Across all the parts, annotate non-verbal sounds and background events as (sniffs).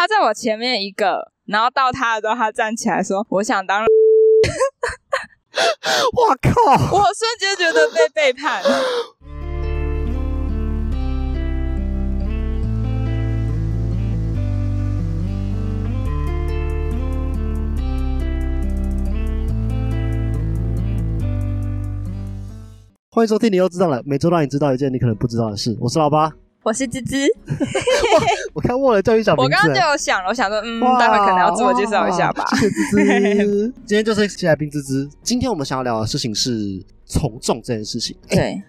他在我前面一个，然后到他的时候，他站起来说：“我想当。”我靠！我瞬间觉得被背叛。欢迎收听，你又知道了。每周让你知道一件你可能不知道的事。我是老八，我是芝芝。(laughs) 我刚忘了叫你小名字。我刚刚就有想了，我想说，嗯，待会可能要自我介绍一下吧。谢谢芝芝。(laughs) 今天就是新来宾芝芝。今天我们想要聊的事情是从众这件事情。对。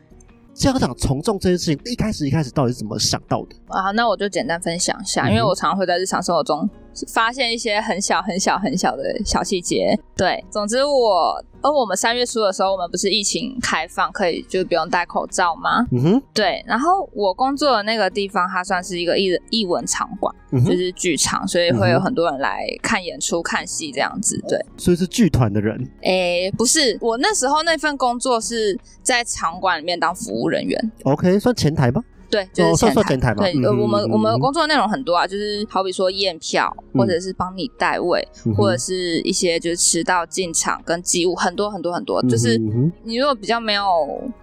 先要讲从众这件事情，一开始一开始到底是怎么想到的啊？那我就简单分享一下，因为我常常会在日常生活中发现一些很小很小很小的小细节。对，总之我，而我们三月初的时候，我们不是疫情开放，可以就不用戴口罩吗？嗯哼，对。然后我工作的那个地方，它算是一个艺艺文场馆，就是剧场，所以会有很多人来看演出、看戏这样子。对，所以是剧团的人？诶，不是，我那时候那份工作是在场馆里面当服务人员。OK，算前台吗？对，就是前台嘛。对，呃，我们我们工作内容很多啊，就是好比说验票，或者是帮你代位，或者是一些就是迟到进场跟机务，很多很多很多。就是你如果比较没有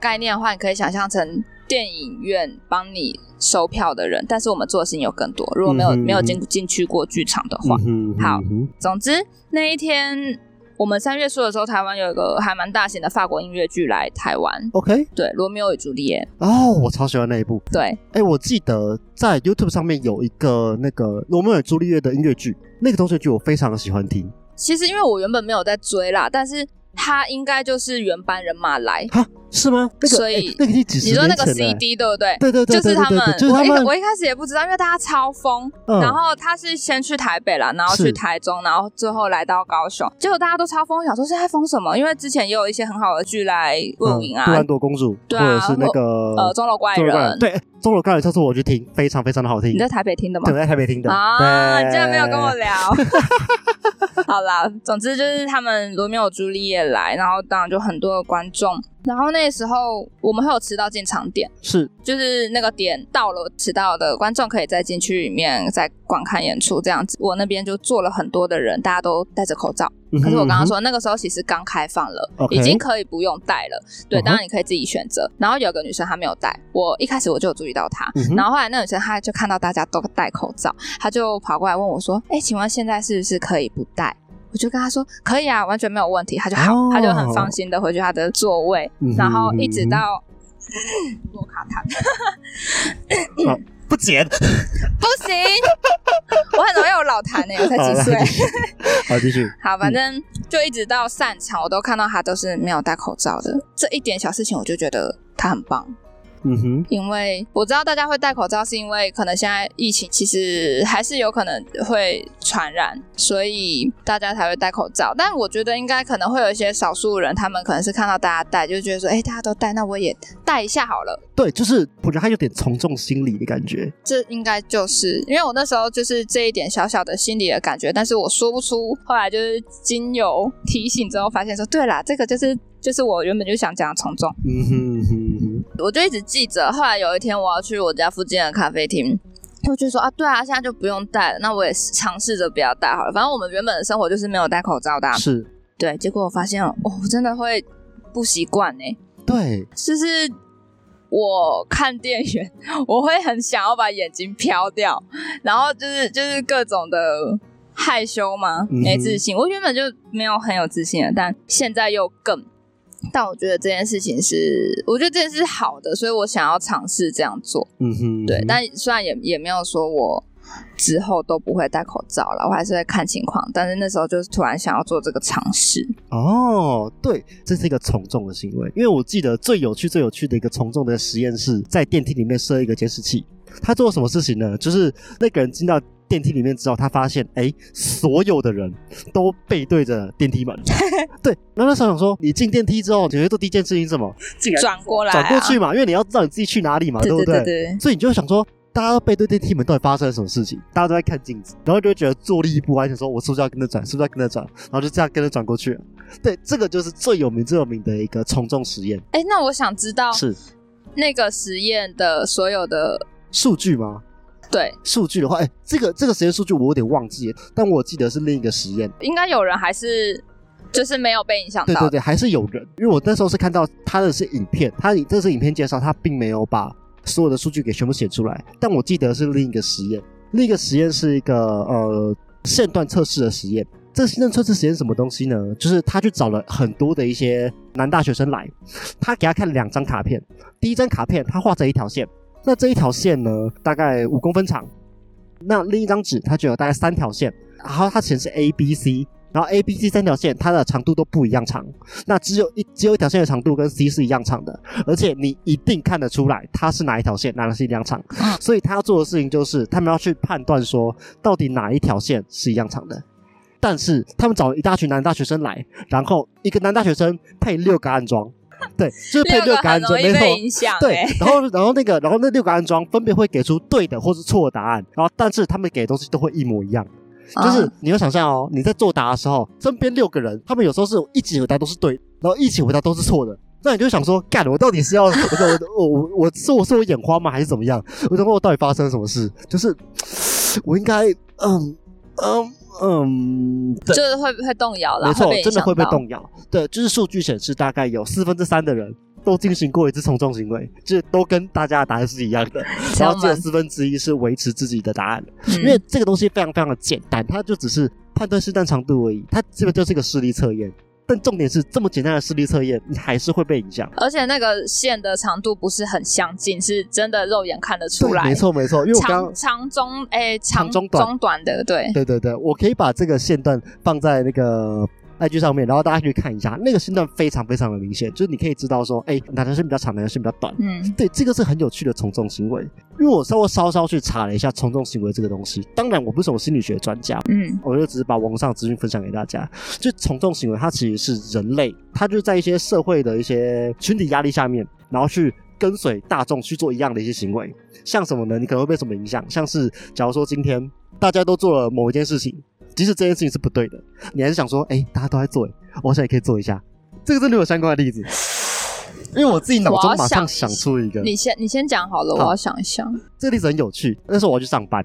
概念的话，你可以想象成电影院帮你收票的人，但是我们做的事情有更多。如果没有没有进进去过剧场的话，好，总之那一天。我们三月初的时候，台湾有一个还蛮大型的法国音乐剧来台湾。OK，对，《罗密欧与朱丽叶》。哦，我超喜欢那一部。对，哎，我记得在 YouTube 上面有一个那个《罗密欧与朱丽叶》的音乐剧，那个东西剧我非常的喜欢听。其实因为我原本没有在追啦，但是。他应该就是原班人马来，哈，是吗？所以那个你几十你说那个 CD 对不对？对对对，就是他们。我一我一开始也不知道，因为大家超疯。然后他是先去台北了，然后去台中，然后最后来到高雄。结果大家都超疯，想说是在疯什么？因为之前也有一些很好的剧来录影啊，杜兰朵公主，对啊，是那个呃钟楼怪人，对钟楼怪人，上次我去听，非常非常的好听。你在台北听的吗？对，在台北听的啊，你竟然没有跟我聊。(laughs) (laughs) (laughs) 好啦，总之就是他们罗密欧朱丽叶来，然后当然就很多的观众。然后那时候我们会有迟到进场点，是就是那个点到了，迟到的观众可以再进去里面再观看演出这样子。我那边就坐了很多的人，大家都戴着口罩。可是我刚刚说那个时候其实刚开放了，已经可以不用戴了。对，当然你可以自己选择。然后有个女生她没有戴，我一开始我就有注意到她。然后后来那女生她就看到大家都戴口罩，她就跑过来问我说：“哎，请问现在是不是可以不戴？”我就跟他说可以啊，完全没有问题。他就好，他就很放心的回去他的座位，然后一直到洛卡塔。(laughs) 不剪，不行，我很容易有老痰呢，我才几岁。(laughs) 好，继续。(laughs) 好，反正就一直到散场，我都看到他都是没有戴口罩的。这一点小事情，我就觉得他很棒。嗯哼，因为我知道大家会戴口罩，是因为可能现在疫情其实还是有可能会传染，所以大家才会戴口罩。但我觉得应该可能会有一些少数人，他们可能是看到大家戴，就觉得说，哎，大家都戴，那我也戴一下好了。对，就是我觉得他有点从众心理的感觉。这应该就是因为我那时候就是这一点小小的心理的感觉，但是我说不出。后来就是经由提醒之后，发现说，对啦，这个就是就是我原本就想讲从众。嗯哼哼，我就一直。记着，后来有一天我要去我家附近的咖啡厅，我就说啊，对啊，现在就不用戴了，那我也尝试着不要戴好了。反正我们原本的生活就是没有戴口罩的，是对。结果我发现，哦，真的会不习惯呢。对，就是我看店员，我会很想要把眼睛飘掉，然后就是就是各种的害羞嘛，没自信。我原本就没有很有自信的，但现在又更。但我觉得这件事情是，我觉得这件事是好的，所以我想要尝试这样做。嗯哼，对。但虽然也也没有说我之后都不会戴口罩了，我还是会看情况。但是那时候就是突然想要做这个尝试。哦，对，这是一个从众的行为。因为我记得最有趣、最有趣的一个从众的实验是在电梯里面设一个监视器。他做什么事情呢？就是那个人进到。电梯里面之后，他发现，哎，所有的人都背对着电梯门。(laughs) 对，那那时候想说，你进电梯之后，你会做第一件事情什么？转过来，转过去嘛，因为你要知道你自己去哪里嘛，对不对？对。所以你就想说，大家都背对电梯门，到底发生了什么事情？大家都在看镜子，然后就会觉得坐立不安，想说，我是不是要跟着转？是不是要跟着转？然后就这样跟着转过去。对，这个就是最有名、最有名的一个从众实验。哎，那我想知道，是那个实验的所有的数据吗？对，数据的话，哎，这个这个实验数据我有点忘记，但我记得是另一个实验。应该有人还是就是没有被影响到。对对对，还是有人，因为我那时候是看到他的是影片，他这是影片介绍，他并没有把所有的数据给全部写出来。但我记得是另一个实验，另一个实验是一个呃线段测试的实验。这个线段测试实验什么东西呢？就是他去找了很多的一些男大学生来，他给他看两张卡片，第一张卡片他画着一条线。那这一条线呢，大概五公分长。那另一张纸，它就有大概三条线，然后它显示 A、B、C，然后 A、B、C 三条线它的长度都不一样长。那只有一只有一条线的长度跟 C 是一样长的，而且你一定看得出来它是哪一条线，哪个是一样长。所以他要做的事情就是，他们要去判断说，到底哪一条线是一样长的。但是他们找了一大群男大学生来，然后一个男大学生配六个暗装。对，就是配六个安装，没错。对，然后然后那个，然后那六个安装分别会给出对的或是错的答案，然后但是他们给的东西都会一模一样。就是你要想象哦，你在作答的时候，身边六个人，他们有时候是一起回答都是对，然后一起回答都是错的，那你就想说，干，我到底是要 (laughs) 我我我我是我是我眼花吗，还是怎么样？我想问我到底发生了什么事？就是 (sniffs) 我应该嗯嗯。嗯，就是会会动摇了，没错，真的会被动摇。对，就是数据显示，大概有四分之三的人都进行过一次从众行为，这都跟大家的答案是一样的。然后只有四分之一是维持自己的答案，因为这个东西非常非常的简单，它就只是判断试探长度而已，它基本就是一个视力测验。但重点是，这么简单的视力测验，你还是会被影响。而且那个线的长度不是很相近，是真的肉眼看得出来。没错没错，因为我刚长中哎长中短短的，对对对对，我可以把这个线段放在那个。IG 上面，然后大家去看一下，那个线段非常非常的明显，就是你可以知道说，哎，哪条线比较长，哪条线比较短。嗯，对，这个是很有趣的从众行为。因为我稍微稍稍去查了一下从众行为这个东西，当然我不是什么心理学专家，嗯，我就只是把网上资讯分享给大家。就从众行为，它其实是人类，它就在一些社会的一些群体压力下面，然后去跟随大众去做一样的一些行为。像什么呢？你可能会被什么影响？像是假如说今天大家都做了某一件事情。即使这件事情是不对的，你还是想说，哎，大家都在做，我好像也可以做一下。这个真的有相关的例子，因为我自己脑中马上想出一个。你先，你先讲好了，我要想一想。这个例子很有趣。那时候我要去上班，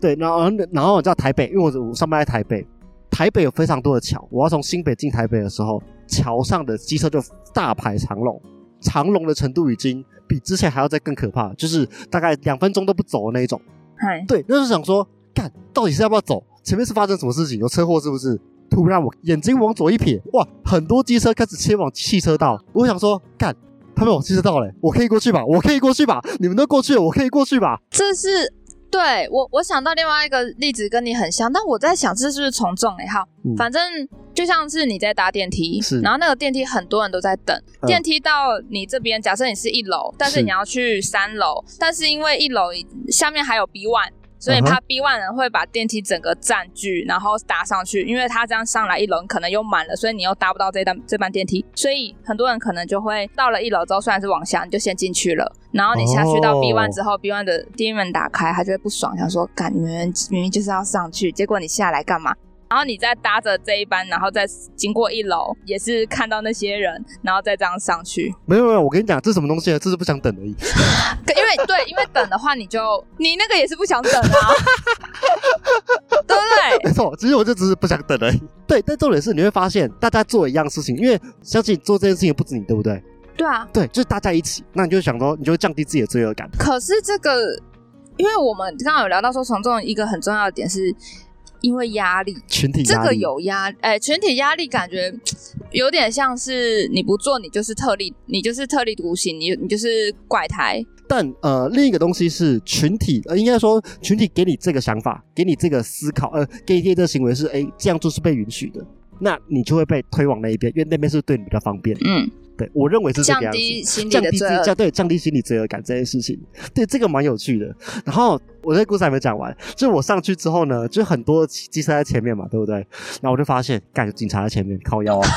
对，然后然后我到台北，因为我我上班在台北，台北有非常多的桥。我要从新北进台北的时候，桥上的机车就大排长龙，长龙的程度已经比之前还要再更可怕，就是大概两分钟都不走的那一种。嗨，对，那时候想说，干，到底是要不要走？前面是发生什么事情？有车祸是不是？突然我眼睛往左一瞥，哇，很多机车开始切往汽车道。我想说，干，他们往汽车道嘞，我可以过去吧？我可以过去吧？你们都过去了，我可以过去吧？这是对我，我想到另外一个例子跟你很像，但我在想这是不是从众哎？好，反正就像是你在搭电梯，是，然后那个电梯很多人都在等，电梯到你这边，假设你是一楼，但是你要去三楼，但是因为一楼下面还有 B one。所以怕 B one 人会把电梯整个占据，然后搭上去，因为他这样上来一楼可能又满了，所以你又搭不到这单这班电梯，所以很多人可能就会到了一楼之后，虽然是往下，你就先进去了，然后你下去到 B one 之后，B one 的电梯门打开，他就会不爽，想说，干你们明明就是要上去，结果你下来干嘛？然后你再搭着这一班，然后再经过一楼，也是看到那些人，然后再这样上去。没有没有，我跟你讲，这是什么东西啊？这是不想等而已。因为对，因为等的话，你就你那个也是不想等啊，(laughs) 对不对？没错，其实我就只是不想等而已。对，但重点是你会发现，大家做一样事情，因为相信做这件事情不止你，对不对？对啊，对，就是大家一起，那你就想说，你就会降低自己的罪恶感。可是这个，因为我们刚刚有聊到说，从众一个很重要的点是。因为压力，群体这个有压，哎，群体压力感觉有点像是你不做，你就是特立，你就是特立独行，你你就是怪胎。但呃，另一个东西是群体，呃，应该说群体给你这个想法，给你这个思考，呃，给你这个行为是，哎，这样做是被允许的，那你就会被推往那一边，因为那边是对你比较方便。嗯。对，我认为是这个样子，降低心降对降低心理罪恶感这件事情，对这个蛮有趣的。然后我这故事还没讲完，就我上去之后呢，就很多机车在前面嘛，对不对？然后我就发现，干警察在前面靠腰啊，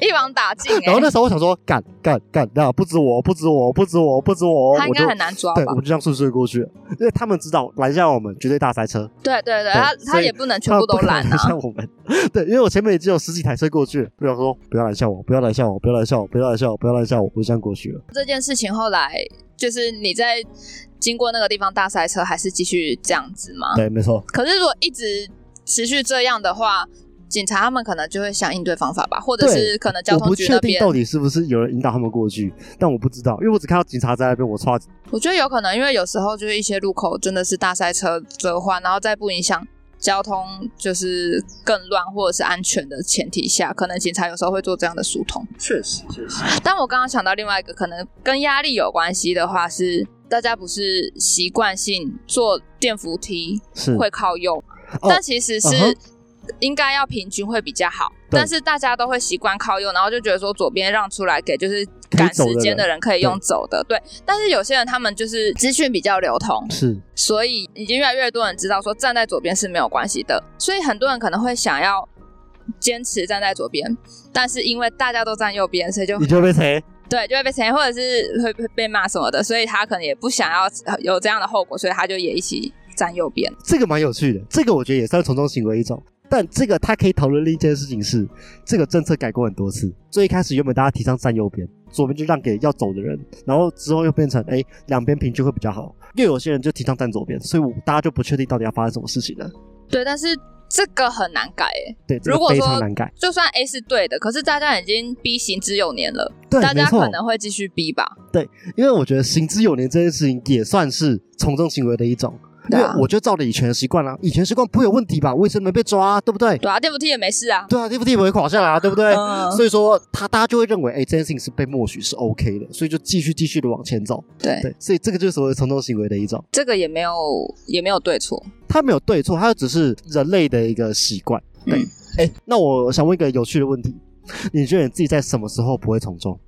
一网打尽。(laughs) 然后那时候我想说，干干干，那不止我，不止我，不止我，不止我，他应该很难抓吧？我就这样顺顺过去，因为他们知道拦下我们绝对大塞车。对对对，他他也不能全部都拦啊。拦我们，(laughs) 对，因为我前面已经有十几台车过去，不要说不要拦下我，不要拦下我，不要拦下我，不要拦下我，不要拦下我，我就这样过去了。这件事情后来就是你在经过那个地方大塞车，还是继续这样子吗？对，没错。可是如果一直持续这样的话，警察他们可能就会想应对方法吧，或者是可能交通局那边到底是不是有人引导他们过去，但我不知道，因为我只看到警察在那边，我操。我觉得有可能，因为有时候就是一些路口真的是大塞车折换，然后在不影响交通就是更乱或者是安全的前提下，可能警察有时候会做这样的疏通。确实，确实。但我刚刚想到另外一个可能跟压力有关系的话，是大家不是习惯性坐电扶梯会靠右，但其实是。应该要平均会比较好，但是大家都会习惯靠右，然后就觉得说左边让出来给就是赶时间的人可以用走的，对。但是有些人他们就是资讯比较流通，是，所以已经越来越多人知道说站在左边是没有关系的，所以很多人可能会想要坚持站在左边，但是因为大家都站右边，所以就你就被谁？(laughs) 对，就会被谁，或者是会被骂什么的，所以他可能也不想要有这样的后果，所以他就也一起站右边。这个蛮有趣的，这个我觉得也算从众行为一种。但这个他可以讨论另一件事情是，这个政策改过很多次。最一开始原本大家提倡站右边，左边就让给要走的人，然后之后又变成哎两边平均会比较好。又有些人就提倡站左边，所以我大家就不确定到底要发生什么事情了。对，但是这个很难改欸。对，如果说难改，就算 A 是对的，可是大家已经 B 行之有年了，对大家可能会继续 B 吧。对，因为我觉得行之有年这件事情也算是从众行为的一种。因为我就照着以前的习惯了，以前习惯不会有问题吧？为什么没被抓？对不对？对啊，电扶梯也没事啊。对啊，电扶梯不会垮下来啊，对不对？所以说他大家就会认为，哎，这件事情是被默许是 OK 的，所以就继续继续的往前走。对对，所以这个就是所谓从众行为的一种。这个也没有也没有对错，它没有对错，它只是人类的一个习惯。对，哎，那我想问一个有趣的问题，你觉得你自己在什么时候不会从众？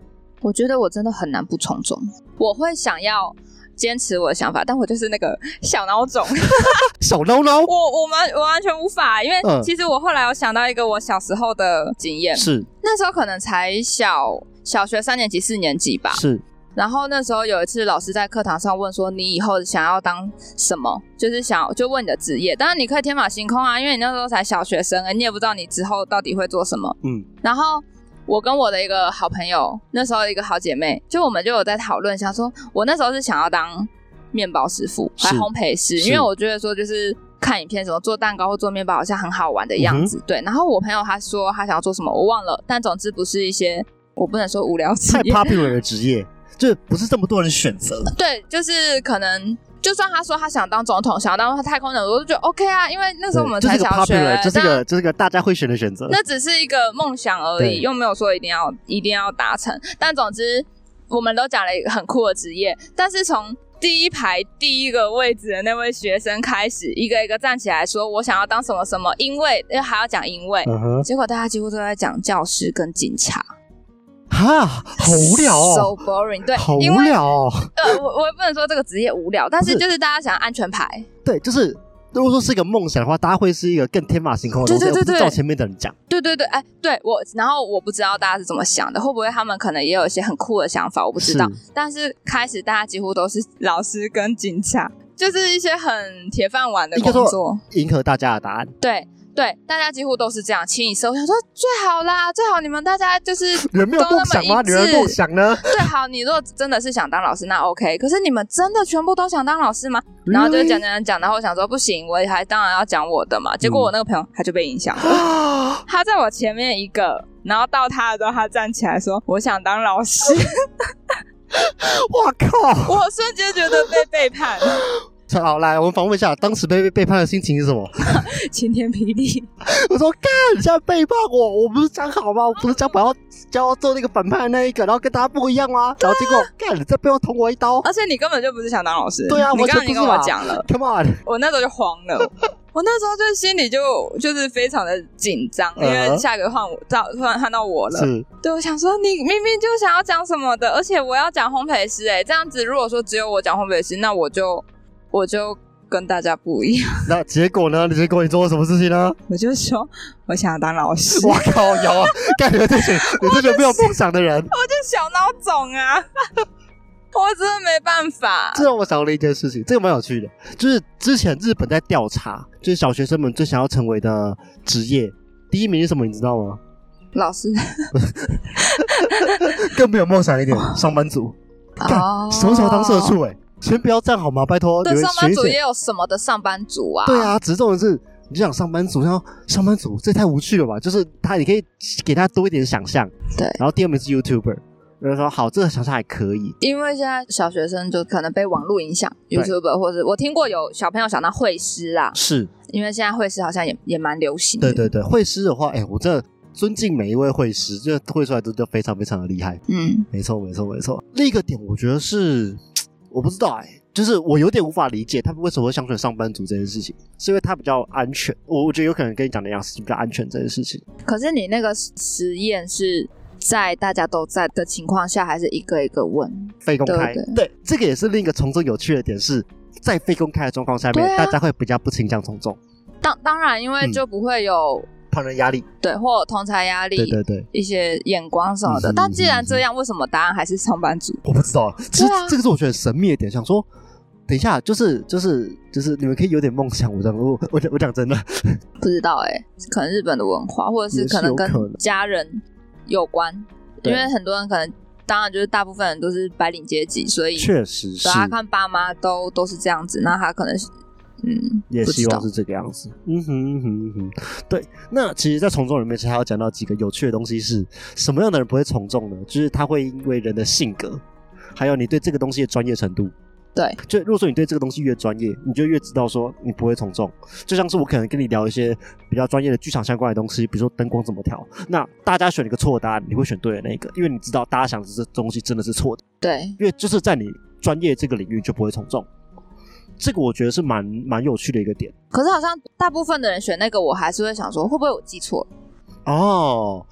我觉得我真的很难不从众，我会想要。坚持我的想法，但我就是那个小孬种，(laughs) 小孬孬。我我们我完全无法，因为其实我后来有想到一个我小时候的经验，是那时候可能才小小学三年级四年级吧，是。然后那时候有一次老师在课堂上问说：“你以后想要当什么？”就是想就问你的职业，当然你可以天马行空啊，因为你那时候才小学生，你也不知道你之后到底会做什么。嗯，然后。我跟我的一个好朋友，那时候一个好姐妹，就我们就有在讨论，想说，我那时候是想要当面包师傅，还烘焙师，因为我觉得说，就是看影片什么做蛋糕或做面包，好像很好玩的样子。对，然后我朋友他说他想要做什么，我忘了，但总之不是一些我不能说无聊职业，太 popular 的职业，就不是这么多人选择。(laughs) 对，就是可能。就算他说他想当总统，想要当太空人，我都觉得 OK 啊，因为那时候我们才小学，这是个这是个大家会选的选择。那只是一个梦想而已，又没有说一定要一定要达成。但总之，我们都讲了一个很酷的职业。但是从第一排第一个位置的那位学生开始，一个一个站起来说：“我想要当什么什么。”因为还要讲因为，结果大家几乎都在讲教师跟警察。哈，好无聊哦，so boring，对，好无聊哦。呃，我我也不能说这个职业无聊，但是就是大家想要安全牌。对，就是如果说是一个梦想的话，大家会是一个更天马行空的东西，不是照前面的人讲。对对对，哎，对我，然后我不知道大家是怎么想的，会不会他们可能也有一些很酷的想法，我不知道。但是开始大家几乎都是老师跟警察，就是一些很铁饭碗的工作，迎合大家的答案。对。对，大家几乎都是这样，清一色。我想说最好啦，(laughs) 最好你们大家就是 (laughs) 人没有梦想吗？人梦想呢？(laughs) 最好你如果真的是想当老师，那 OK。可是你们真的全部都想当老师吗？然后就讲讲讲讲，然后我想说不行，我还当然要讲我的嘛。结果我那个朋友他就被影响了，(gasps) 他在我前面一个，然后到他的时候，他站起来说：“我想当老师。”我靠！我瞬间觉得被背叛。好，来，我们访问一下当时被背叛的心情是什么？(laughs) 晴天霹雳！(laughs) 我说干，你现在背叛我，我不是讲好吗？我不是讲我要教要做那个反派的那一个，然后跟大家不一样吗？然后结果干，你在背后捅我一刀。而且你根本就不是想当老师。对啊，你刚刚你跟我讲了，Come on！我那时候就慌了，我那时候就心里就就是非常的紧张，因为下一个换我，到突然换到我了。对，我想说你明明就想要讲什么的，而且我要讲烘焙师，哎，这样子如果说只有我讲烘焙师，那我就。我就跟大家不一样。(laughs) 那结果呢？结果你做了什么事情呢？我就说我想当老师。(laughs) 我靠，有啊！感觉这些你 (laughs) 这些没有梦想的人，我就小孬种啊！我真的没办法。这让我想到了一件事情，这个蛮有趣的，就是之前日本在调查，就是小学生们最想要成为的职业，第一名是什么？你知道吗？老师。更没有梦想一点，上班族。哦。什么时候当社畜？哎，先不要这样好吗？拜托。对，上班族也有什么的上班族啊？对啊，只是重点是，你就想上班族，然后上班族，这太无趣了吧？就是他，你可以给他多一点想象。对。然后第二名是 YouTuber。就是说好，这个想象还可以，因为现在小学生就可能被网络影响，YouTube 或者我听过有小朋友想到会师啊，是因为现在会师好像也也蛮流行。对对对，会师的话，哎，我真的尊敬每一位会师，就会出来都都非常非常的厉害。嗯，没错没错没错。另一个点，我觉得是我不知道哎，就是我有点无法理解他们为什么会想选上班族这件事情，是因为他比较安全。我我觉得有可能跟你讲的一样，是比较安全这件事情。可是你那个实验是。在大家都在的情况下，还是一个一个问，非公开。对，这个也是另一个从众有趣的点，是在非公开的状况下面，大家会比较不倾向从众。当当然，因为就不会有旁人压力，对，或同才压力，对对对，一些眼光什么的。但既然这样，为什么答案还是上班族？我不知道，其实这个是我觉得神秘的点。想说，等一下，就是就是就是，你们可以有点梦想。我讲我我讲我讲真的，不知道哎，可能日本的文化，或者是可能跟家人。有关，因为很多人可能，当然就是大部分人都是白领阶级，所以确实是。他看爸妈都都是这样子，那他可能是，嗯，也希望是这个样子。嗯哼哼哼，对。那其实，在从众里面，其实还要讲到几个有趣的东西，是什么样的人不会从众呢？就是他会因为人的性格，还有你对这个东西的专业程度。对，就如果说你对这个东西越专业，你就越知道说你不会从众。就像是我可能跟你聊一些比较专业的剧场相关的东西，比如说灯光怎么调，那大家选一个错的答案，你会选对的那个，因为你知道大家想的这东西真的是错的。对，因为就是在你专业这个领域就不会从众。这个我觉得是蛮蛮有趣的一个点。可是好像大部分的人选那个，我还是会想说，会不会我记错了？哦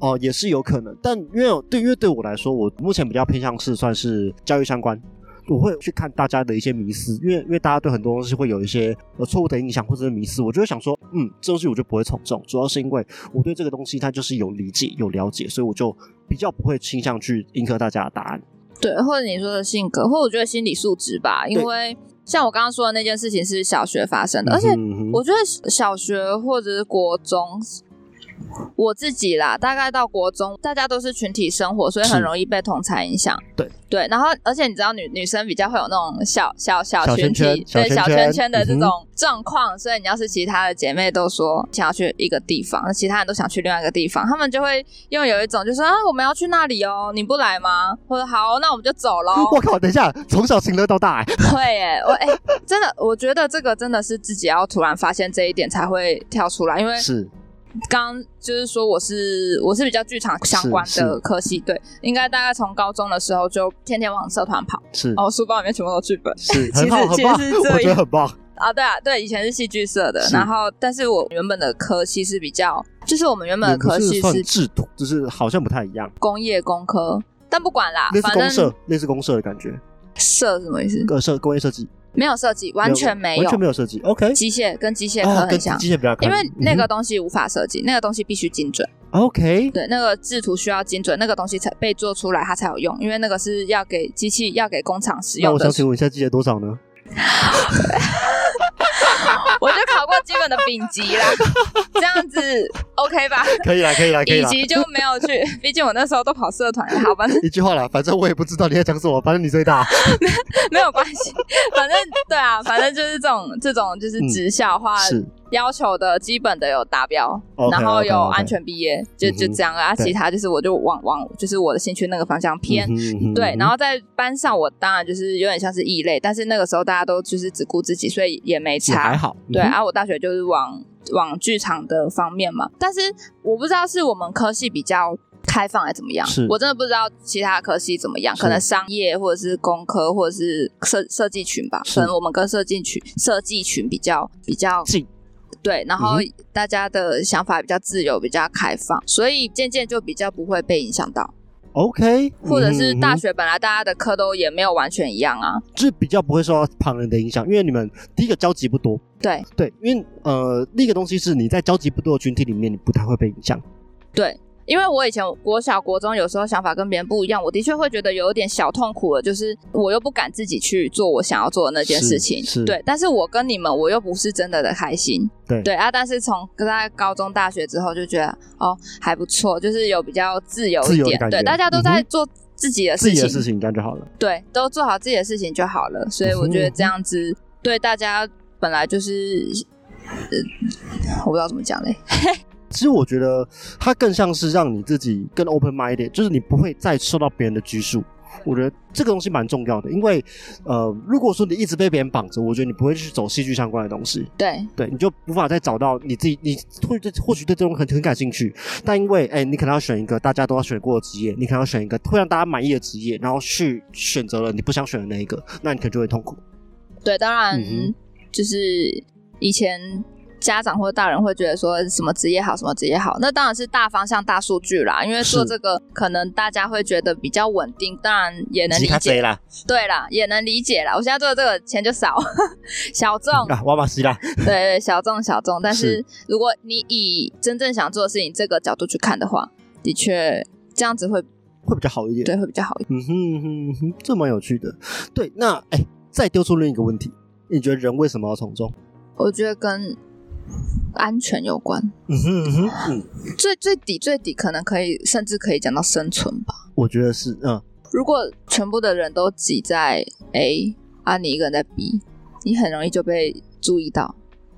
哦，也是有可能。但因为对，因为对我来说，我目前比较偏向是算是教育相关。我会去看大家的一些迷思，因为因为大家对很多东西会有一些呃错误的印象或者是迷思，我就会想说，嗯，这东西我就不会从众，主要是因为我对这个东西它就是有理解有了解，所以我就比较不会倾向去迎合大家的答案。对，或者你说的性格，或者我觉得心理素质吧，因为像我刚刚说的那件事情是小学发生的，而且我觉得小学或者是国中。我自己啦，大概到国中，大家都是群体生活，所以很容易被同才影响。对对，然后而且你知道，女女生比较会有那种小小小群体，对小圈圈的这种状况，所以你要是其他的姐妹都说想要去一个地方，那其他人都想去另外一个地方，他们就会因为有一种就说啊，我们要去那里哦，你不来吗？或者好，那我们就走喽。我靠，等一下，从小情乐到大，会哎，我哎，真的，我觉得这个真的是自己要突然发现这一点才会跳出来，因为是。刚就是说我是我是比较剧场相关的科系，对，应该大概从高中的时候就天天往社团跑，是。哦，书包里面全部都剧本，是，(laughs) 其实其实是我觉得很棒。啊，对啊，对，以前是戏剧社的，然后但是我原本的科系是比较，就是我们原本的科系是制图，就是好像不太一样，工业工科，但不管啦，类似公社，类似公社的感觉，社什么意思？各社工业设计。没有设计，完全没有，完全没有设计。OK，机械跟机械科很像，机械比较因为那个东西无法设计，那个东西必须精准。OK，对，那个制图需要精准，那个东西才被做出来，它才有用，因为那个是要给机器、要给工厂使用的。那我想请问一下，机械多少呢？(laughs) 基本的丙级啦，(laughs) 这样子 OK 吧？可以啦，可以啦，可以乙级就没有去，毕竟我那时候都跑社团。好，吧 (laughs) 一句话啦，反正我也不知道你在讲什么，反正你最大，(laughs) 没有关系。反正对啊，反正就是这种这种就是职校话是。要求的基本的有达标，然后有安全毕业，就就这样啊。其他就是我就往往就是我的兴趣那个方向偏，对。然后在班上，我当然就是有点像是异类，但是那个时候大家都就是只顾自己，所以也没差，还好。对啊，我大学就是往往剧场的方面嘛，但是我不知道是我们科系比较开放还是怎么样，我真的不知道其他科系怎么样，可能商业或者是工科或者是设设计群吧，可能我们跟设计群设计群比较比较近。对，然后大家的想法比较自由，比较开放，所以渐渐就比较不会被影响到。OK，或者是大学本来大家的课都也没有完全一样啊，就是比较不会受到旁人的影响，因为你们第一个交集不多，对。对，因为呃，另一个东西是你在交集不多的群体里面，你不太会被影响，对。因为我以前国小国中有时候想法跟别人不一样，我的确会觉得有一点小痛苦了，就是我又不敢自己去做我想要做的那件事情，对。但是我跟你们，我又不是真的的开心，对对啊。但是从在高中、大学之后，就觉得哦还不错，就是有比较自由一点，对，大家都在做自己的事情，自己的事情干就好了，对，都做好自己的事情就好了。所以我觉得这样子对大家本来就是，呃，我不知道怎么讲嘞。其实我觉得它更像是让你自己更 open minded，就是你不会再受到别人的拘束。我觉得这个东西蛮重要的，因为呃，如果说你一直被别人绑着，我觉得你不会去走戏剧相关的东西。对，对，你就无法再找到你自己，你会对或许对这种很很感兴趣，但因为哎，你可能要选一个大家都要选过的职业，你可能要选一个会让大家满意的职业，然后去选择了你不想选的那一个，那你可能就会痛苦。对，当然就是以前。家长或者大人会觉得说什么职业好，什么职业好，那当然是大方向、大数据啦。因为做这个，可能大家会觉得比较稳定，当然也能理解啦。对啦，也能理解啦。我现在做的这个钱就少，(laughs) 小众啊，我马西啦。对对，小众小众。但是如果你以真正想做的事情这个角度去看的话，的确这样子会会比较好一点。对，会比较好一点。嗯哼哼哼，这蛮有趣的。对，那哎，再丢出另一个问题，你觉得人为什么要从众？我觉得跟安全有关，嗯哼嗯哼，最最底最底可能可以，甚至可以讲到生存吧。我觉得是，嗯，如果全部的人都挤在 A，啊，你一个人在 B，你很容易就被注意到，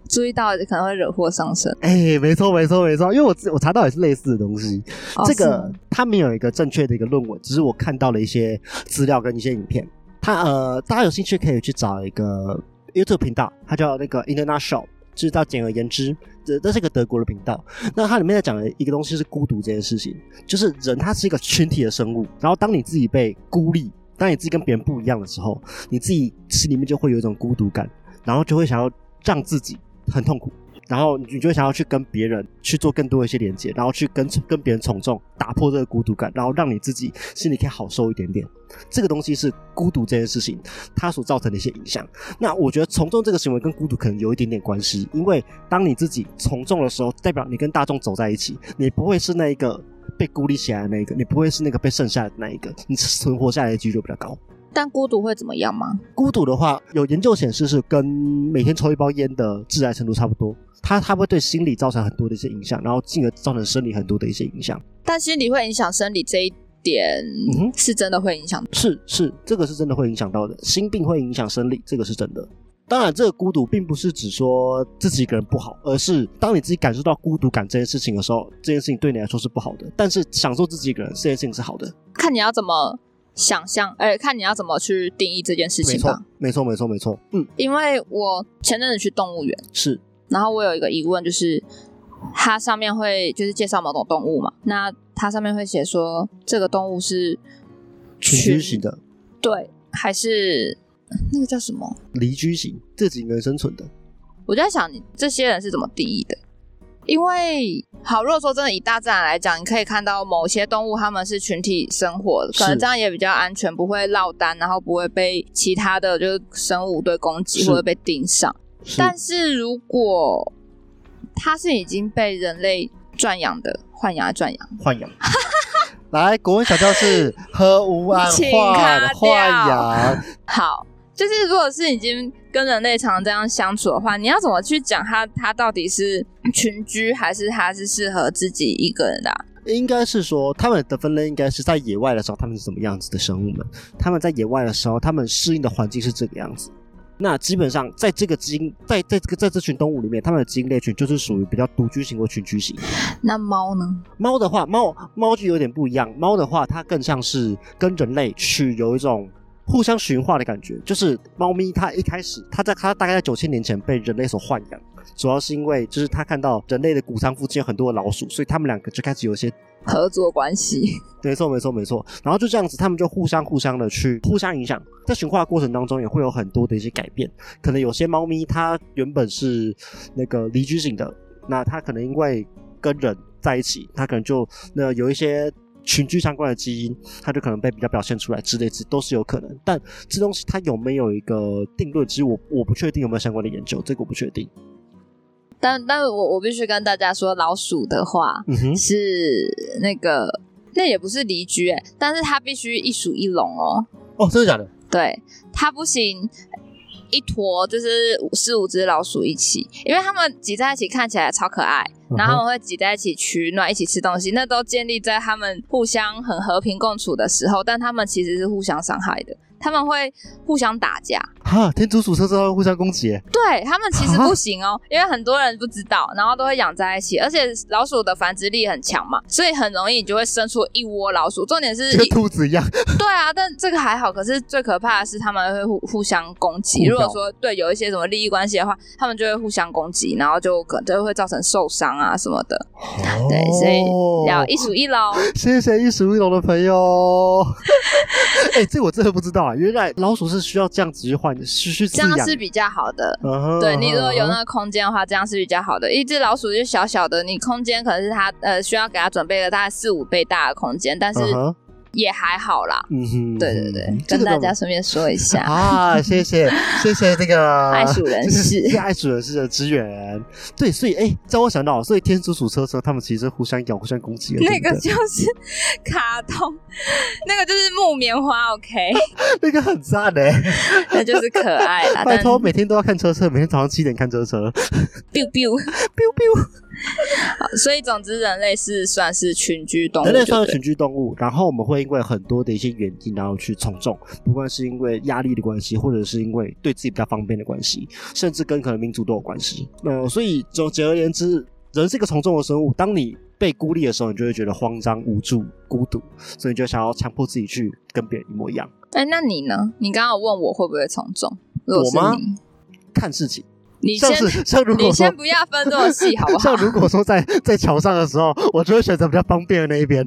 注意到可能会惹祸上身。哎，没错没错没错，因为我我查到也是类似的东西，这个他没有一个正确的一个论文，只是我看到了一些资料跟一些影片。他呃，大家有兴趣可以去找一个 YouTube 频道，它叫那个 International。知道，简而言之，这这是一个德国的频道。那它里面在讲的一个东西是孤独这件事情，就是人他是一个群体的生物。然后当你自己被孤立，当你自己跟别人不一样的时候，你自己心里面就会有一种孤独感，然后就会想要让自己很痛苦。然后你就想要去跟别人去做更多一些连接，然后去跟跟别人从众，打破这个孤独感，然后让你自己心里可以好受一点点。这个东西是孤独这件事情它所造成的一些影响。那我觉得从众这个行为跟孤独可能有一点点关系，因为当你自己从众的时候，代表你跟大众走在一起，你不会是那一个被孤立起来的那一个，你不会是那个被剩下的那一个，你存活下来的几率比较高。但孤独会怎么样吗？孤独的话，有研究显示是跟每天抽一包烟的致癌程度差不多。它它会对心理造成很多的一些影响，然后进而造成生理很多的一些影响。但心理会影响生理这一点，是真的会影响。是是，这个是真的会影响到的。心病会影响生理，这个是真的。当然，这个孤独并不是指说自己一个人不好，而是当你自己感受到孤独感这件事情的时候，这件事情对你来说是不好的。但是享受自己一个人这件事情是好的。看你要怎么想象，哎，看你要怎么去定义这件事情吧。没错，没错，没错。嗯，因为我前阵子去动物园是。然后我有一个疑问，就是它上面会就是介绍某种动物嘛？那它上面会写说这个动物是群居型的，对，还是那个叫什么离居型，自己能生存的？我就在想，你这些人是怎么定义的？因为好，如果说真的以大自然来讲，你可以看到某些动物，它们是群体生活，可能这样也比较安全，不会落单，然后不会被其他的就是生物对攻击或者被盯上。但是如果它是已经被人类转养的豢养，转养。(laughs) 豢养，来国文小教室和无安豢豢养。好，就是如果是已经跟人类常这样相处的话，你要怎么去讲它？它到底是群居还是它是适合自己一个人的？应该是说，他们的分类应该是在野外的时候，他们是什么样子的生物们？他们在野外的时候，他们适应的环境是这个样子。那基本上，在这个基因，在在这个在这群动物里面，它们的基因类群就是属于比较独居型或群居型。那猫呢？猫的话，猫猫就有点不一样。猫的话，它更像是跟人类去有一种互相驯化的感觉。就是猫咪它一开始，它在它大概在九千年前被人类所豢养，主要是因为就是它看到人类的谷仓附近有很多的老鼠，所以它们两个就开始有一些。合作关系，(laughs) 没错没错没错，然后就这样子，他们就互相互相的去互相影响，在驯化过程当中也会有很多的一些改变，可能有些猫咪它原本是那个离居型的，那它可能因为跟人在一起，它可能就那有一些群居相关的基因，它就可能被比较表现出来之类，这都是有可能。但这东西它有没有一个定论？其实我我不确定有没有相关的研究，这个我不确定。但但我我必须跟大家说，老鼠的话是那个那也不是离居哎，但是它必须一鼠一笼哦。哦，真的假的？对，它不行。一坨就是四五只老鼠一起，因为它们挤在一起看起来超可爱，然后他们会挤在一起取暖，一起吃东西，那都建立在它们互相很和平共处的时候，但它们其实是互相伤害的。他们会互相打架，哈，天竺鼠车车会互相攻击，对他们其实不行哦，(laughs) 因为很多人不知道，然后都会养在一起，而且老鼠的繁殖力很强嘛，所以很容易你就会生出一窝老鼠。重点是跟兔子一样，(laughs) 对啊，但这个还好，可是最可怕的是他们会互互相攻击。如果说对有一些什么利益关系的话，他们就会互相攻击，然后就可能就会造成受伤啊什么的。对，所以要一鼠一笼。谢谢一鼠一笼的朋友。(laughs) 哎，这我真的不知道啊。原来老鼠是需要这样子去换，去去这样是比较好的。对你如果有那个空间的话，这样是比较好的。一只老鼠就小小的，你空间可能是它呃需要给它准备了大概四五倍大的空间，但是。也还好啦，嗯哼，对对对，跟大家顺便说一下。(laughs) 啊，谢谢 (laughs) 谢谢那个爱鼠人士，爱鼠人士的支援，对，所以哎，叫我想到，所以天竺鼠车车他们其实互相咬、互相攻击，那个就是卡通，那个就是木棉花，OK，(laughs) 那个很赞的，那就是可爱啦。拜托，每天都要看车车，每天早上七点看车车，biu biu biu biu。(laughs) 好，所以总之，人类是算是群居动物。人类算是群居动物，然后我们会因为很多的一些原因，然后去从众，不管是因为压力的关系，或者是因为对自己比较方便的关系，甚至跟可能民族都有关系。嗯所以总简而言之，人是一个从众的生物。当你被孤立的时候，你就会觉得慌张、无助、孤独，所以你就想要强迫自己去跟别人一模一样。哎，那你呢？你刚刚问我会不会从众？我吗？看事情。你先，你先不要分这么细，好不好？像如果说在在桥上的时候，我就会选择比较方便的那一边。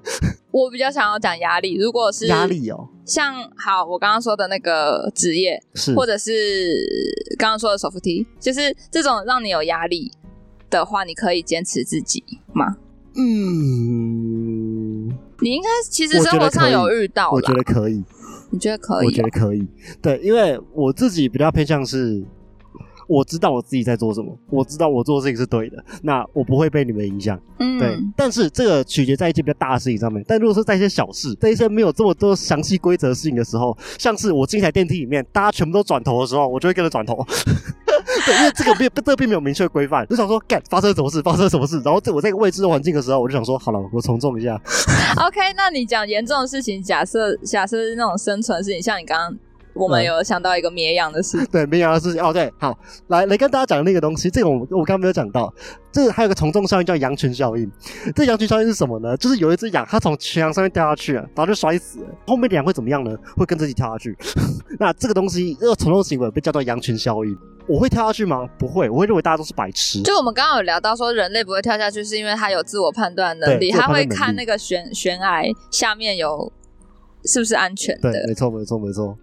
我比较想要讲压力，如果是压力哦，像好，我刚刚说的那个职业，是或者是刚刚说的手扶梯，就是这种让你有压力的话，你可以坚持自己吗？嗯，你应该其实生活上有遇到，我觉得可以，你觉得可以？我觉得可以，对，因为我自己比较偏向是。我知道我自己在做什么，我知道我做的事情是对的，那我不会被你们影响。嗯，对。但是这个取决在一件比较大的事情上面。但如果说在一些小事，在一些没有这么多详细规则的事情的时候，像是我进台电梯里面，大家全部都转头的时候，我就会跟着转头。(laughs) 对，因为这个并这个并没有明确规范，就想说干发生什么事，发生什么事。然后在我在一个未知的环境的时候，我就想说好了，我从众一下。OK，那你讲严重的事情，假设假设是那种生存事情，像你刚刚。我们有想到一个绵羊的事情，(laughs) 对绵羊的事情哦，对，好，来来跟大家讲那个东西，这个我我刚刚没有讲到，这个还有个从众效应叫羊群效应。这羊群效应是什么呢？就是有一只羊，它从群羊上面掉下去了，然后就摔死了，后面的羊会怎么样呢？会跟自己跳下去。(laughs) 那这个东西，这个从众行为被叫做羊群效应。我会跳下去吗？不会，我会认为大家都是白痴。就我们刚刚有聊到说，人类不会跳下去，是因为他有自我判断能力，他会看那个悬悬崖下面有是不是安全的。对，没错，没错，没错。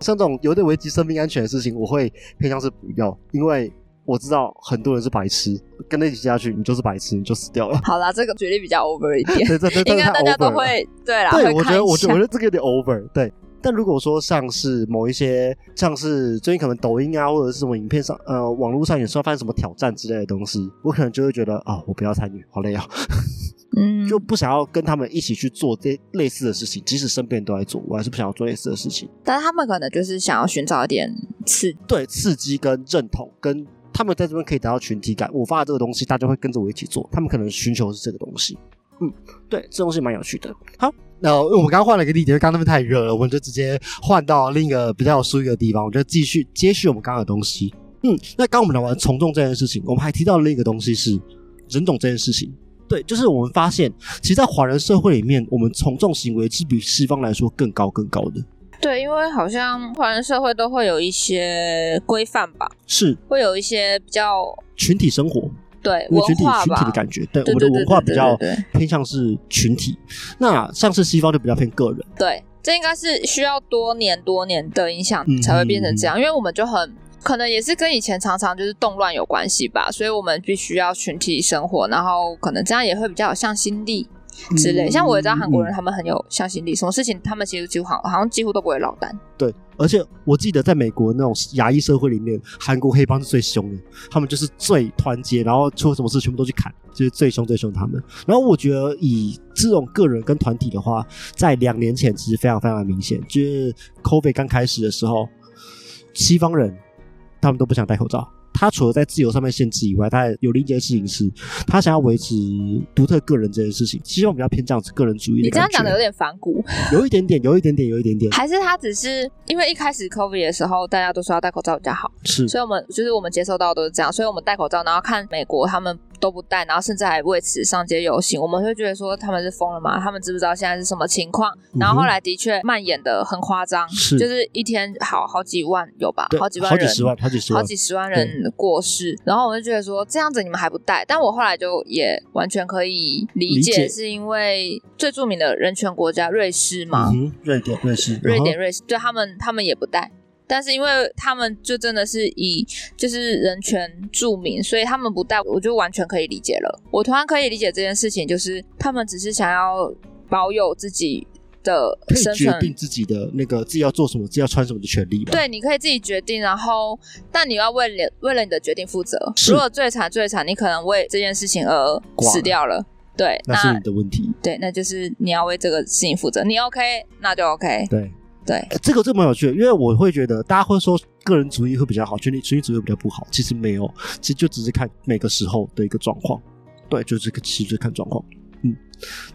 像这种有点危及生命安全的事情，我会偏向是不要，因为我知道很多人是白痴，跟他一起下去，你就是白痴，你就死掉了。(laughs) 好啦，这个举例比较 over 一点，对对对，(laughs) 应该大家都会对啦。对，我觉得，我觉得，我觉得这个有点 over。对，但如果说像是某一些，像是最近可能抖音啊，或者是什么影片上，呃，网络上有时候发生什么挑战之类的东西，我可能就会觉得啊，我不要参与，好累啊。嗯，(laughs) 就不想要跟他们一起去做这类似的事情，即使身边人都在做，我还是不想要做类似的事情。但是他们可能就是想要寻找一点刺，对刺激跟认同，跟他们在这边可以得到群体感。我发的这个东西，大家会跟着我一起做。他们可能寻求是这个东西。嗯，对，这东西蛮有趣的。好，那我们刚刚换了一个地点，因为刚刚那边太热了，我们就直接换到另一个比较有舒适的地方。我就继续接续我们刚刚的东西。嗯，那刚我们聊完从众这件事情，我们还提到了另一个东西是人种这件事情。对，就是我们发现，其实，在华人社会里面，我们从众行为是比西方来说更高、更高的。对，因为好像华人社会都会有一些规范吧，是会有一些比较群体生活，对文化群体的感觉。对，我们的文化比较偏向是群体。那像是西方就比较偏个人。对，这应该是需要多年、多年的影响才会变成这样，因为我们就很。可能也是跟以前常常就是动乱有关系吧，所以我们必须要群体生活，然后可能这样也会比较有向心力。之类。像我也知道韩国人他们很有向心力，什么事情他们其实几乎好像几乎都不会落单。对，而且我记得在美国那种亚裔社会里面，韩国黑帮是最凶的，他们就是最团结，然后出了什么事全部都去砍，就是最凶最凶他们。然后我觉得以这种个人跟团体的话，在两年前其实非常非常的明显，就是 COVID 刚开始的时候，西方人他们都不想戴口罩。他除了在自由上面限制以外，他有另一件事情是，他想要维持独特个人这件事情，其实我比较偏这样子个人主义。你这样讲的有点反骨，有一点点，有一点点，有一点点。还是他只是因为一开始 COVID 的时候，大家都说要戴口罩比较好，是，所以我们就是我们接受到都是这样，所以我们戴口罩，然后看美国他们。都不戴，然后甚至还为此上街游行，我们会觉得说他们是疯了吗？他们知不知道现在是什么情况？然后后来的确蔓延的很夸张，是。就是一天好好几万有吧，好几万人，好几十万，好几十万，好几十万人过世。然后我就觉得说这样子你们还不戴，但我后来就也完全可以理解，是因为最著名的人权国家瑞士嘛，瑞典，瑞士，瑞典，瑞士，对他们他们也不戴。但是因为他们就真的是以就是人权著名，所以他们不戴，我就完全可以理解了。我突然可以理解这件事情，就是他们只是想要保有自己的生存，决定自己的那个自己要做什么、自己要穿什么的权利吧。对，你可以自己决定，然后但你要为了为了你的决定负责。如果最惨最惨，你可能为这件事情而死掉了，对，那是你的问题。对，那就是你要为这个事情负责。你 OK，那就 OK。对。对，这个这蛮有趣的，因为我会觉得大家会说个人主义会比较好，群体群体主义比较不好。其实没有，其实就只是看每个时候的一个状况。对，就是其实看状况。嗯，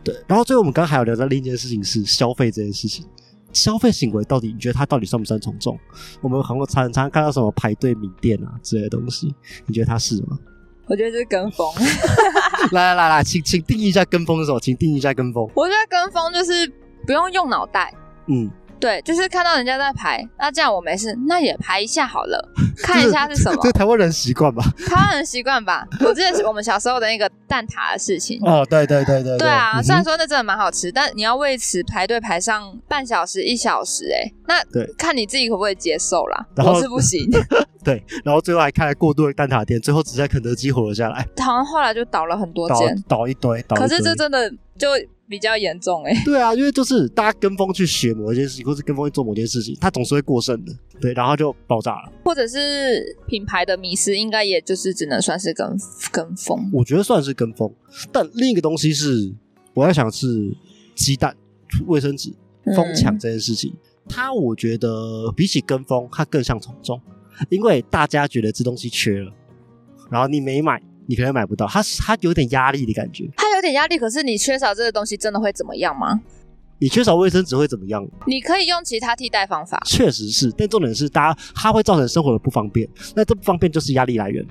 对。然后最后我们刚刚还有聊到另一件事情是消费这件事情，消费行为到底你觉得它到底算不算从众？我们韩国常常看到什么排队名店啊之类的东西，你觉得它是吗？我觉得是跟风。(laughs) 来来来来，请请定义一下跟风是什么？请定义一下跟风。我觉得跟风就是不用用脑袋。嗯。对，就是看到人家在排，那这样我没事，那也排一下好了，(laughs) 看一下是什么。这台湾人习惯吧？台湾人习惯吧？我记得我们小时候的那个蛋挞的事情。哦，对对对对。对啊，虽然说那真的蛮好吃，但你要为此排队排上半小时一小时，哎，那看你自己可不可以接受啦。我是不行。(laughs) 对，然后最后还开了过多的蛋挞店，最后只在肯德基活了下来。好像后来就倒了很多间，倒一堆。可是这真的就。比较严重哎，(laughs) 对啊，因为就是大家跟风去学某一件事情，或是跟风去做某件事情，它总是会过剩的，对，然后就爆炸了。或者是品牌的迷失，应该也就是只能算是跟跟风。我觉得算是跟风，但另一个东西是我在想是鸡蛋、卫生纸疯抢这件事情，它我觉得比起跟风，它更像从众，因为大家觉得这东西缺了，然后你没买。你可能买不到，它它有点压力的感觉。点压力，可是你缺少这个东西，真的会怎么样吗？你缺少卫生纸会怎么样？你可以用其他替代方法。确实是，但重点是，大家它会造成生活的不方便。那这不方便就是压力来源。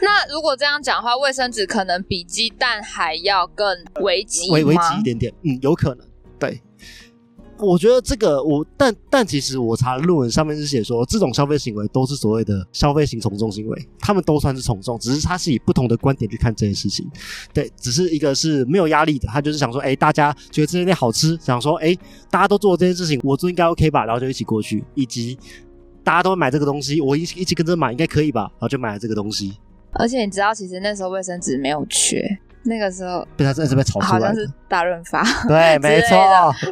那如果这样讲的话，卫生纸可能比鸡蛋还要更危急危危急一点点。嗯，有可能。我觉得这个我，但但其实我查论文上面是写说，这种消费行为都是所谓的消费型从众行为，他们都算是从众，只是他是以不同的观点去看这件事情。对，只是一个是没有压力的，他就是想说，哎，大家觉得这间店好吃，想说，哎，大家都做这件事情，我做应该 OK 吧，然后就一起过去，以及大家都会买这个东西，我一一起跟着买应该可以吧，然后就买了这个东西。而且你知道，其实那时候卫生纸没有缺。那个时候被他在这边炒出来，好像是大润发，(laughs) 对，没错。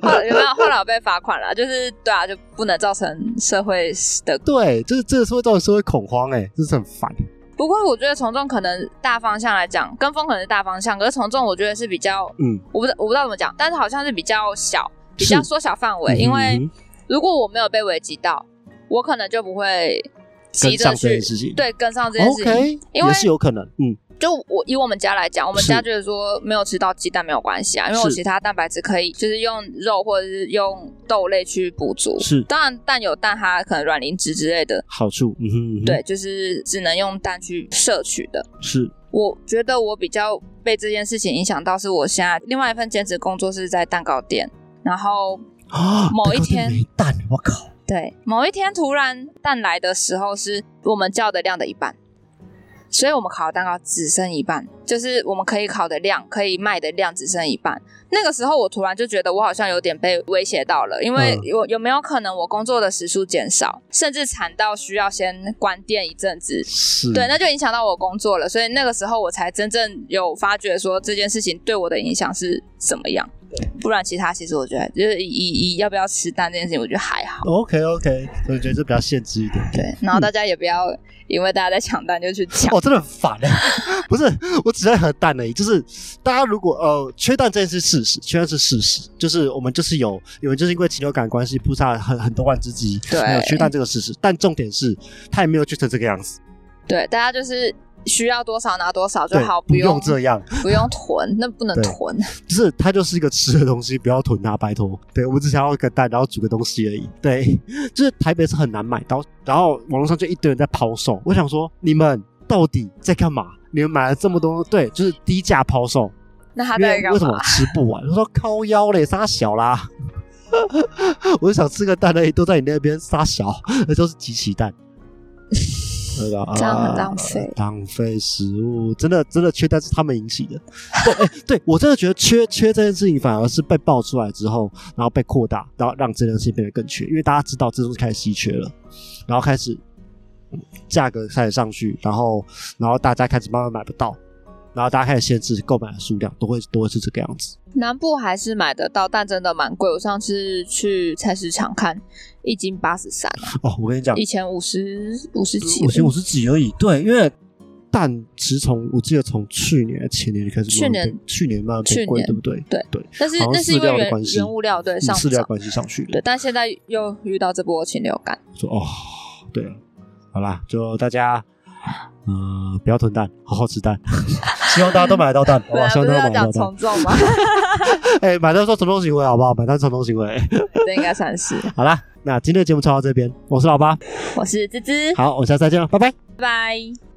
后有没有后来有被罚款了？就是对啊，就不能造成社会的对，就是这个是会造成社会恐慌，哎，这是很烦。不过我觉得从众可能大方向来讲，跟风可能是大方向，可是从众我觉得是比较，嗯，我不知我不知道怎么讲，但是好像是比较小，比较缩小范围。因为如果我没有被危及到，我可能就不会跟上这件事情，对，跟上这件事情，因为是有可能，嗯。就我以我们家来讲，我们家觉得说没有吃到鸡蛋没有关系啊，因为我其他蛋白质可以就是用肉或者是用豆类去补足。是，当然蛋有蛋它可能卵磷脂之类的好处。嗯哼，对，就是只能用蛋去摄取的。是，我觉得我比较被这件事情影响到，是我现在另外一份兼职工作是在蛋糕店，然后某一天没蛋，我靠！对，某一天突然蛋来的时候是我们叫的量的一半。所以我们烤的蛋糕只剩一半，就是我们可以烤的量，可以卖的量只剩一半。那个时候我突然就觉得我好像有点被威胁到了，因为有有没有可能我工作的时数减少，甚至惨到需要先关店一阵子？是，对，那就影响到我工作了。所以那个时候我才真正有发觉说这件事情对我的影响是怎么样。不然其他其实我觉得就是以以要不要吃蛋这件事情，我觉得还好。OK OK，我觉得这比较限制一点。对，然后大家也不要因为大家在抢蛋就去抢。哦，真的很烦哎！不是，我只在喝蛋而已。就是大家如果呃缺蛋这件事事实，缺蛋是事实。就是我们就是有，因为就是因为禽流感关系，扑杀很很多万只鸡，对，有缺蛋这个事实。但重点是，它也没有缺成这个样子。对，大家就是。需要多少拿多少就好，不用这样，不用囤，那不能囤。就是它就是一个吃的东西，不要囤它，拜托。对我们只想要一个蛋，然后煮个东西而已。对，(laughs) 就是台北是很难买到，然后网络上就一堆人在抛售。我想说，你们到底在干嘛？你们买了这么多，对，就是低价抛售。那他在为什么吃不完？他说靠腰嘞，杀小啦。(laughs) 我就想吃个蛋而已，都在你那边杀小，那都是机器蛋。(laughs) 这样很浪费，浪费食物，真的真的缺蛋是他们引起的。(laughs) 对，对我真的觉得缺缺这件事情反而是被爆出来之后，然后被扩大，然后让这件事情变得更缺，因为大家知道这东西开始稀缺了，然后开始价格开始上去，然后然后大家开始慢慢买不到。然后大家开始限制购买的数量，都会都会是这个样子。南部还是买得到，但真的蛮贵。我上次去菜市场看，一斤八十三。哦，我跟你讲，以前五十五十几，以前五十几而已。对，因为蛋其实从我记得从去年前年就开始，去年去年慢慢变贵，对不对？对对。但是那是因为原原物料对上饲料关系上去的。对，但现在又遇到这波禽流感。说哦，对，好啦，就大家。嗯，不要囤蛋，好好吃蛋。(laughs) 希望大家都买得到蛋，(laughs) 好不好？希望大家买到蛋。从众吗？(laughs) 哎，买单说从众行为，好不好？买单从众行为，这应该算是。好啦，那今天的节目就到这边。我是老八，我是芝芝。好，我们下次再见了，拜拜，拜拜。